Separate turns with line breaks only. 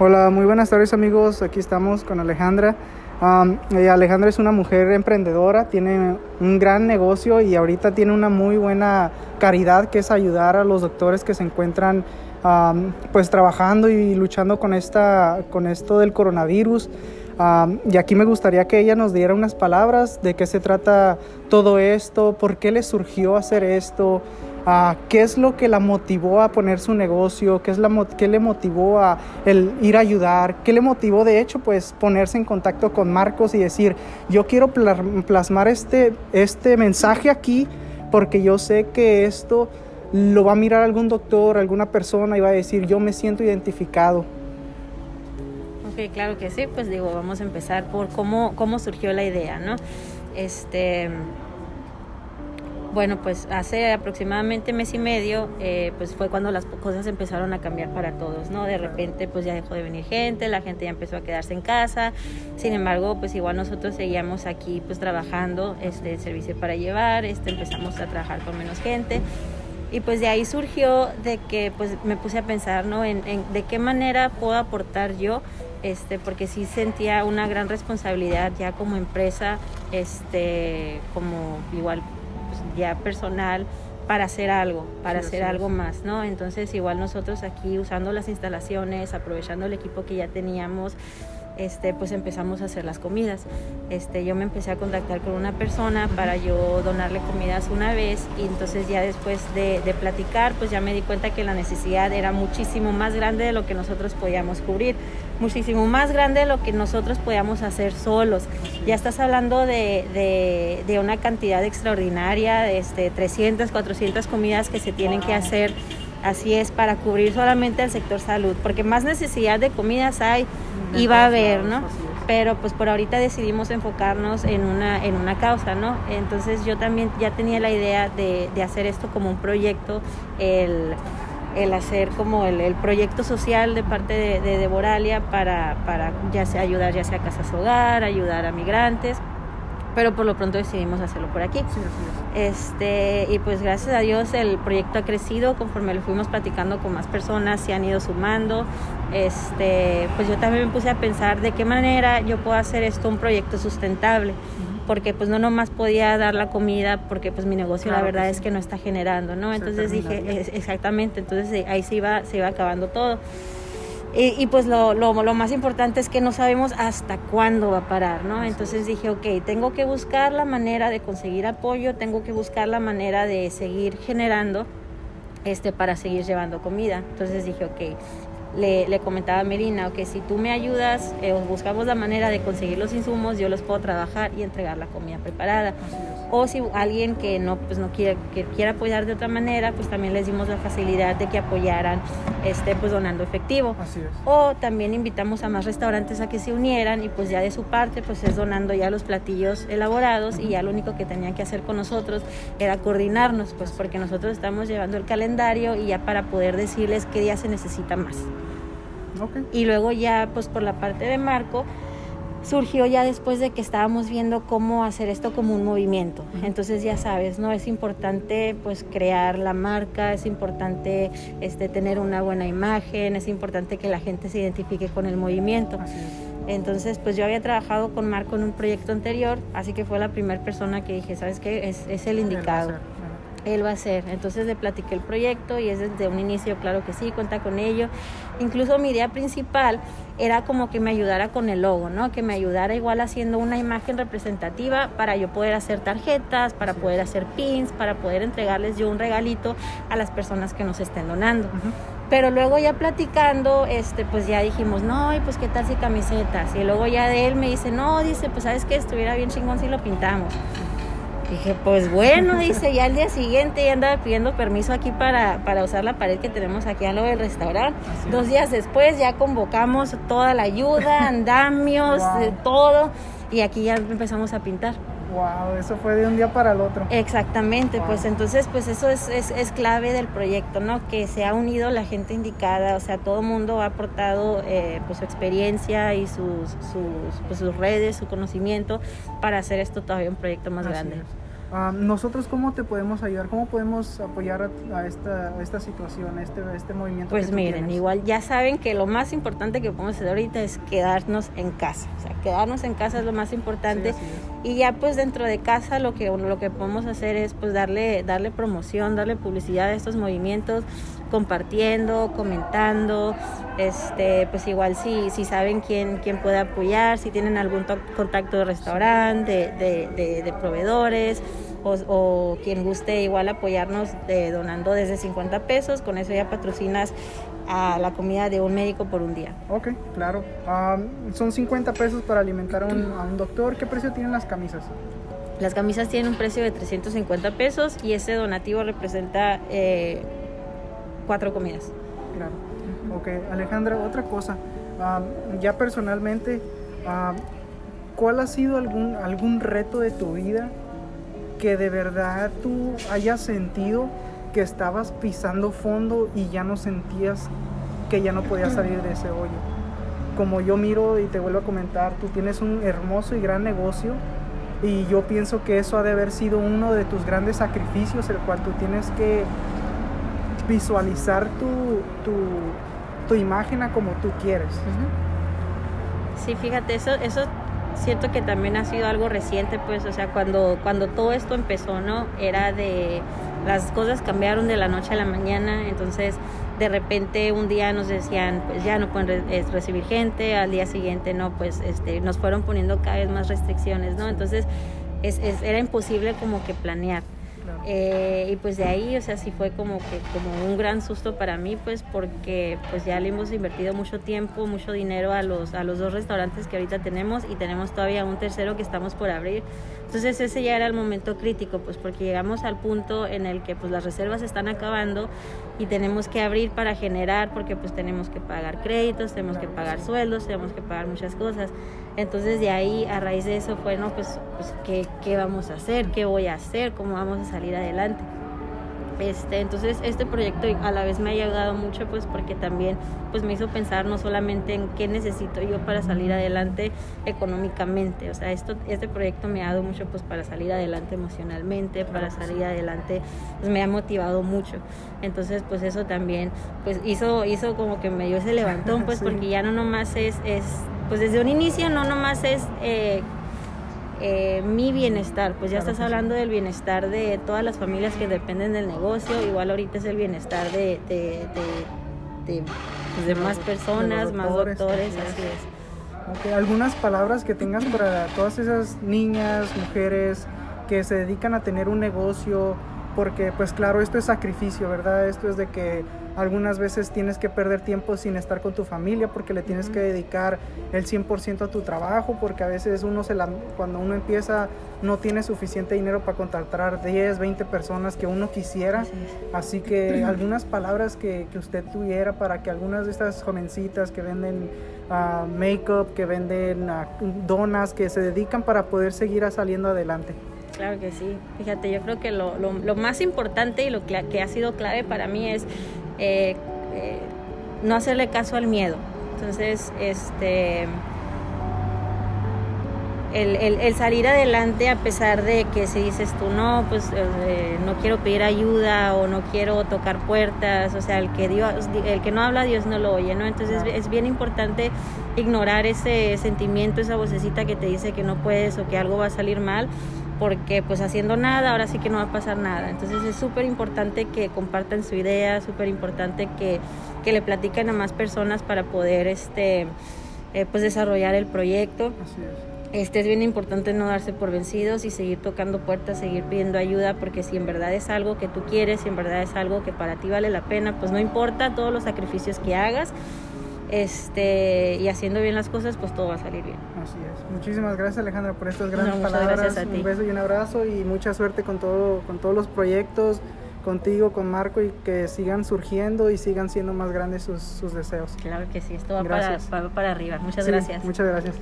Hola, muy buenas tardes amigos, aquí estamos con Alejandra. Alejandra es una mujer emprendedora, tiene un gran negocio y ahorita tiene una muy buena caridad que es ayudar a los doctores que se encuentran pues trabajando y luchando con, esta, con esto del coronavirus. y aquí me gustaría que ella nos diera unas palabras de qué se trata todo esto, por qué le surgió hacer esto, qué es lo que la motivó a poner su negocio, qué, es la, qué le motivó a el ir a ayudar, qué le motivó de hecho pues ponerse en contacto con Marcos y decir, yo quiero plasmar este, este mensaje aquí porque yo sé que esto lo va a mirar algún doctor, alguna persona y va a decir, yo me siento identificado.
Ok, claro que sí, pues digo, vamos a empezar por cómo, cómo surgió la idea, ¿no? Este, bueno, pues hace aproximadamente mes y medio, eh, pues fue cuando las cosas empezaron a cambiar para todos, ¿no? De repente, pues ya dejó de venir gente, la gente ya empezó a quedarse en casa. Sin embargo, pues igual nosotros seguíamos aquí, pues trabajando, este, servicio para llevar, este, empezamos a trabajar con menos gente. Y pues de ahí surgió de que, pues me puse a pensar, ¿no? En, en de qué manera puedo aportar yo este, porque sí sentía una gran responsabilidad ya como empresa, este, como igual ya personal para hacer algo, para hacer algo más, ¿no? Entonces igual nosotros aquí usando las instalaciones, aprovechando el equipo que ya teníamos, este, pues empezamos a hacer las comidas. Este, yo me empecé a contactar con una persona para yo donarle comidas una vez y entonces ya después de, de, platicar, pues ya me di cuenta que la necesidad era muchísimo más grande de lo que nosotros podíamos cubrir, muchísimo más grande de lo que nosotros podíamos hacer solos. Ya estás hablando de, de, de una cantidad extraordinaria, este, 300, 400 comidas que se tienen que hacer Así es, para cubrir solamente el sector salud, porque más necesidad de comidas hay y va a haber, ¿no? Pero pues por ahorita decidimos enfocarnos en una, en una causa, ¿no? Entonces yo también ya tenía la idea de, de hacer esto como un proyecto, el, el hacer como el, el, proyecto social de parte de, de Devoralia para, para ya sea ayudar ya sea a casas hogar, ayudar a migrantes pero por lo pronto decidimos hacerlo por aquí. este, y pues gracias a Dios el proyecto ha crecido conforme lo fuimos platicando con más personas, se han ido sumando. Este, pues yo también me puse a pensar de qué manera yo puedo hacer esto un proyecto sustentable. porque pues no nomás podía dar la comida porque pues mi negocio la verdad es que no está generando, ¿no? Entonces dije, exactamente, entonces ahí se iba, se iba acabando todo. Y, pues lo, lo, lo, más importante es que no sabemos hasta cuándo va a parar, ¿no? Entonces dije, ok, tengo que buscar la manera de conseguir apoyo, tengo que buscar la manera de seguir generando este, para seguir llevando comida. Entonces dije, ok, le, le, comentaba a Merina, que si tú me ayudas eh, buscamos la manera de conseguir los insumos, yo los puedo trabajar y entregar la comida preparada. O si alguien que no, pues no quiere, que quiera apoyar de otra manera, pues también les dimos la facilidad de que apoyaran este, pues donando efectivo. O también invitamos a más restaurantes a que se unieran y pues ya de su parte pues es donando ya los platillos elaborados y ya lo único que tenían que hacer con nosotros era coordinarnos, pues porque nosotros estamos llevando el calendario y ya para poder decirles qué día se necesita más. Y luego ya, pues por la parte de Marco, surgió ya después de que estábamos viendo cómo hacer esto como un movimiento. Entonces ya sabes, ¿no? Es importante pues crear la marca, es importante este, tener una buena imagen, es importante que la gente se identifique con el movimiento. Entonces, pues yo había trabajado con Marco en un proyecto anterior, así que fue la primera persona que dije, ¿sabes qué? Es, es el indicado él va a ser. Entonces le platiqué el proyecto y es desde un inicio, claro que sí, cuenta con ello. Incluso mi idea principal era como que me ayudara con el logo, ¿no? Que me ayudara igual haciendo una imagen representativa para yo poder hacer tarjetas, para poder hacer pins, para poder entregarles yo un regalito a las personas que nos estén donando. Pero luego ya platicando, este, pues ya dijimos, no, y pues qué tal si camisetas. Y luego ya de él me dice, no, dice, pues sabes que estuviera bien chingón si lo pintamos. Dije, pues bueno, dice, ya al día siguiente ya andaba pidiendo permiso aquí para, para usar la pared que tenemos aquí a lo del restaurante. Dos días después ya convocamos toda la ayuda, andamios, todo, y aquí ya empezamos a pintar.
Wow, eso fue de un día para el otro.
Exactamente, pues entonces pues eso es, es, es, clave del proyecto, ¿no? Que se ha unido la gente indicada, o sea, todo mundo ha aportado eh, pues su experiencia y sus, sus, pues, sus redes, su conocimiento para hacer esto todavía un proyecto más grande.
Ah, nosotros, ¿cómo te podemos ayudar? ¿Cómo podemos apoyar a, esta, esta, situación, a este, este movimiento?
Pues miren, igual ya saben que lo más importante que podemos hacer ahorita es quedarnos en casa. O sea, quedarnos en casa es lo más importante. y ya pues dentro de casa lo que, lo que podemos hacer es pues darle, darle promoción, darle publicidad a estos movimientos, compartiendo, comentando, este, pues igual si, si saben quién, quién puede apoyar, si tienen algún contacto de restaurante, de, de, proveedores, o, quien guste igual apoyarnos de, donando desde 50 pesos, con eso ya patrocinas a la comida de un médico por un día.
Ok, claro. son 50 pesos para alimentar a un, a un doctor. ¿Qué precio tienen las camisas?
Las camisas tienen un precio de 350 pesos y ese donativo representa eh, cuatro comidas.
Claro. Ok, Alejandra, otra cosa. ya personalmente, ¿cuál ha sido algún, algún reto de tu vida que de verdad tú hayas sentido que estabas pisando fondo y ya no sentías que ya no podías salir de ese hoyo? Como yo miro y te vuelvo a comentar, tú tienes un hermoso y gran negocio y yo pienso que eso ha de haber sido uno de tus grandes sacrificios, el cual tú tienes que visualizar tu, tu, tu imagen a como tú quieres.
Sí, fíjate, eso, eso siento que también ha sido algo reciente, pues, o sea, cuando, cuando todo esto empezó, ¿no? Era de, las cosas cambiaron de la noche a la mañana, entonces de repente un día nos decían, pues ya no pueden recibir gente, al día siguiente no, pues este, nos fueron poniendo cada vez más restricciones, ¿no? Entonces es, era imposible como que planear. Eh, y pues de ahí, o sea, sí fue como que como un gran susto para mí, pues porque pues ya le hemos invertido mucho tiempo, mucho dinero a los, a los dos restaurantes que ahorita tenemos y tenemos todavía un tercero que estamos por abrir. Entonces ese ya era el momento crítico, pues porque llegamos al punto en el que pues las reservas están acabando y tenemos que abrir para generar porque pues tenemos que pagar créditos, tenemos que pagar sueldos, tenemos que pagar muchas cosas. Entonces de ahí, a raíz de eso, fue, no, pues, pues ¿qué, ¿qué vamos a hacer? ¿Qué voy a hacer? ¿Cómo vamos a salir adelante? Este, entonces este proyecto a la vez me ha llegado mucho pues porque también pues me hizo pensar no solamente en qué necesito yo para salir adelante económicamente, o sea, esto, este proyecto me ha dado mucho pues para salir adelante emocionalmente, para salir adelante, pues me ha motivado mucho. Entonces pues eso también pues hizo, hizo como que me dio ese levantón pues porque ya no nomás es, es, pues desde un inicio no nomás es... Eh, eh, mi bienestar, pues ya estás hablando del bienestar de todas las familias que dependen del negocio, igual ahorita es el bienestar de, de, de, pues, más personas, más doctores, así
es. Algunas palabras que tengas para todas esas niñas, mujeres que se dedican a tener un negocio, porque pues claro, esto es sacrificio, ¿verdad? Esto es de que algunas veces tienes que perder tiempo sin estar con tu familia porque le tienes que dedicar el 100% a tu trabajo, porque a veces uno se la, cuando uno empieza no tiene suficiente dinero para contratar 10, 20 personas que uno quisiera. Así que algunas palabras que, que, usted tuviera para que algunas de estas jovencitas que venden uh, make-up, que venden uh, donas, que se dedican para poder seguir saliendo adelante.
Claro que sí. Fíjate, yo creo que lo, lo, más importante y lo que, ha sido clave para mí es eh, eh, no hacerle caso al miedo. Entonces, este, el, el, salir adelante a pesar de que si dices tú no, pues eh, no quiero pedir ayuda o no quiero tocar puertas, o sea, el que, Dios, el que no habla Dios no lo oye, ¿no? Entonces es bien importante ignorar ese sentimiento, esa vocecita que te dice que no puedes o que algo va a salir mal porque pues haciendo nada ahora sí que no va a pasar nada. Entonces es súper importante que compartan su idea, súper importante que, que, le platiquen a más personas para poder este, eh, pues desarrollar el proyecto.
Así es.
Este es bien importante no darse por vencidos y seguir tocando puertas, seguir pidiendo ayuda, porque si en verdad es algo que tú quieres, si en verdad es algo que para ti vale la pena, pues no importa todos los sacrificios que hagas, este, y haciendo bien las cosas, pues todo va a salir bien.
Así es. Muchísimas gracias Alejandra por estas grandes palabras. Un beso y un abrazo y mucha suerte con todo, con todos los proyectos, contigo, con Marco y que sigan surgiendo y sigan siendo más grandes sus, sus deseos.
Claro que sí, esto va para, para, arriba. Muchas gracias.
Muchas gracias.